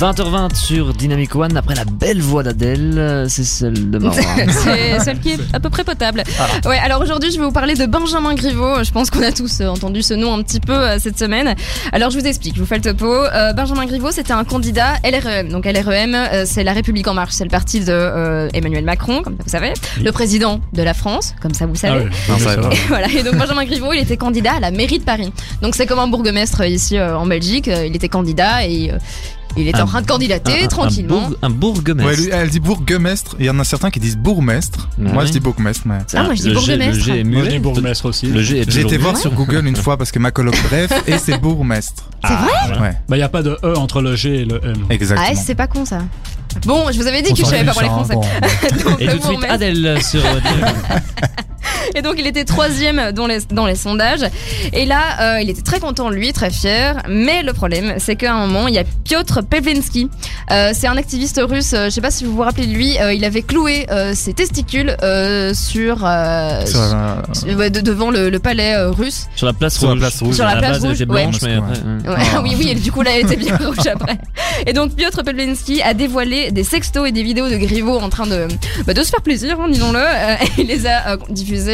20h20 sur Dynamic One, après la belle voix d'Adèle, euh, c'est celle de Marwa. C'est celle qui est à peu près potable. Ouais, alors aujourd'hui, je vais vous parler de Benjamin Griveaux. Je pense qu'on a tous euh, entendu ce nom un petit peu euh, cette semaine. Alors, je vous explique, je vous fais le topo. Euh, Benjamin Griveaux, c'était un candidat LREM. Donc, LREM, euh, c'est La République En Marche. C'est le parti de Emmanuel Macron, comme ça vous savez. Le président de la France, comme ça vous savez. Va. Et voilà. Et donc Benjamin Griveaux, il était candidat à la mairie de Paris. Donc c'est comme un bourgmestre ici en Belgique. Il était candidat et il Un- en train de candidater Un- tranquillement. Un, bourg- un bourgmestre. Ouais, lui, elle dit bourgmestre. Il y en a certains qui disent bourgmestre. Ouais. Moi, je dis bourgmestre. Mais... Ah, moi, je dis bourgmestre. Le G est Moi, je dis bourgmestre aussi. Est J'ai été voir sur Google une fois parce que ma coloc bref et c'est bourgmestre. C'est vrai Ouais, Bah, il n'y a pas de E entre le G et le M. exactement. Ah, c'est pas con ça. Bon, je vous avais dit On que je savais pas hein, Français. bon. Donc, Et tout de suite bourgmestre. Adèle sur euh. Et donc il était troisième dans les, dans les sondages. Et là, euh, il était très content, lui, très fier. Mais le problème, c'est qu'à un moment, il y a Piotr Pevlensky. Euh, c'est un activiste russe. euh, je sais pas si vous vous rappelez de lui. euh, il avait cloué euh, ses testicules euh, sur, euh, Sur la- sur- ouais, de- devant le, le palais euh, russe. Sur la place Sur la rouge. place rouge. Sur la place base, elle rouge, était ouais. blanche, mais Ouais. après. Ouais, Ah. oui, oui, et du coup, là, elle était bien rouge après. Et donc, Piotr Pevlensky a dévoilé des sextos et des vidéos de Griveaux en train de, bah, de se faire plaisir, hein, disons-le. Euh, il les a euh,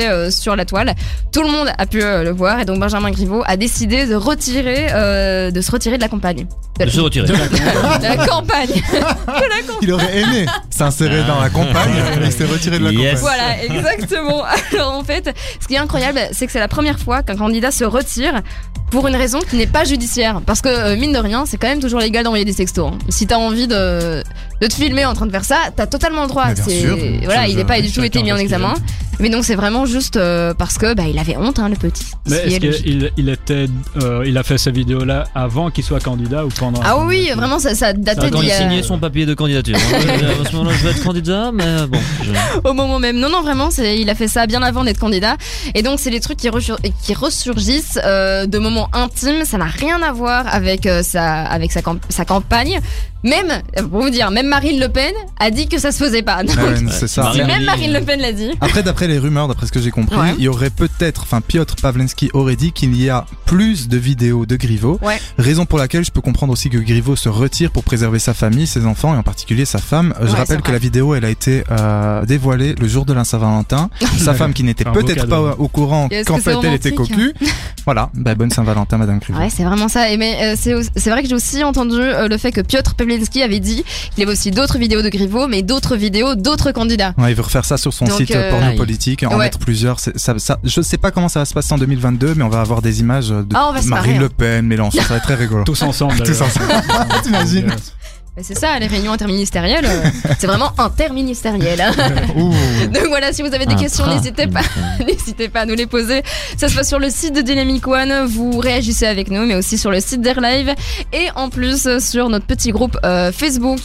euh, sur la toile. Tout le monde a pu euh, le voir. Et donc, Benjamin Griveaux a décidé de retirer, euh, de se retirer de la campagne. De, De se retirer. de la campagne. Il aurait aimé s'insérer dans la campagne, mais il s'est retiré de la Yes. campagne. Voilà, exactement. Alors en fait, ce qui est incroyable, c'est que c'est la première fois qu'un candidat se retire pour une raison qui n'est pas judiciaire. Parce que, euh, mine de rien, c'est quand même toujours légal d'envoyer des sextos. hein. Si t'as envie de, de te filmer en train de faire ça, t'as totalement le droit. Mais bien C'est- sûr. Voilà, il n'est pas du tout chacun été mis en fait ce qu'il examen. Mais donc c'est vraiment juste euh, parce que bah, il avait honte, hein, le petit. Mais est-ce qu'il il était, euh, il a fait ces vidéos-là avant qu'il soit candidat ou pendant Ah oui, vraiment, ça, ça datait d'il il y a- signait son papier de candidature. hein. À ce moment-là, je vais être candidat, mais bon. je- au moment même. Non, non, vraiment, c'est, il a fait ça bien avant d'être candidat. Et donc, c'est des trucs qui, resur- qui ressurgissent euh, de moments intimes. Ça n'a rien à voir avec euh, sa, avec sa, camp- sa campagne. Même, euh, pour vous dire, même Marine Le Pen a dit que ça se faisait pas. Donc, Ouais, c'est ça. Même Marine Le Pen l'a dit. Après, d'après les rumeurs, d'après ce que j'ai compris, Ouais. il y aurait peut-être, enfin, Piotr Pavlensky aurait dit qu'il y a plus de vidéos de Griveaux. Ouais. Raison pour laquelle je peux comprendre aussi que Griveaux se retire pour préserver sa famille, ses enfants et en particulier sa femme. Euh, je Ouais, rappelle que la vidéo, elle a été euh, dévoilée le jour de la Saint-Valentin. sa femme qui n'était peut-être pas au courant qu'en que fait elle était cocu. Voilà, bah, bonne Saint-Valentin, Madame Griveaux. Ouais, c'est vraiment ça. Et mais euh, c'est vrai que j'ai aussi entendu euh, le fait que Piotr Pevlensky avait dit qu'il y avait aussi d'autres vidéos de Griveaux, mais d'autres vidéos d'autres candidats. Ouais, il veut refaire ça sur son Donc, site euh, porno Aïe. politique, en Ouais. mettre plusieurs. Ça, ça, je sais pas comment ça va se passer en 2022, mais on va avoir des images de Ah, Marine marrer, Le Pen, Mélenchon, ça va être très rigolo. Tous ensemble. Tous ensemble. T'imagines Mais c'est ça, les réunions interministérielles, euh, c'est vraiment interministériel. hein. Donc voilà, si vous avez des questions, n'hésitez pas, n'hésitez pas à nous les poser. Ça se passe sur le site de Dynamic One. Vous réagissez avec nous, mais aussi sur le site d'Airlive et en plus sur notre petit groupe euh, Facebook.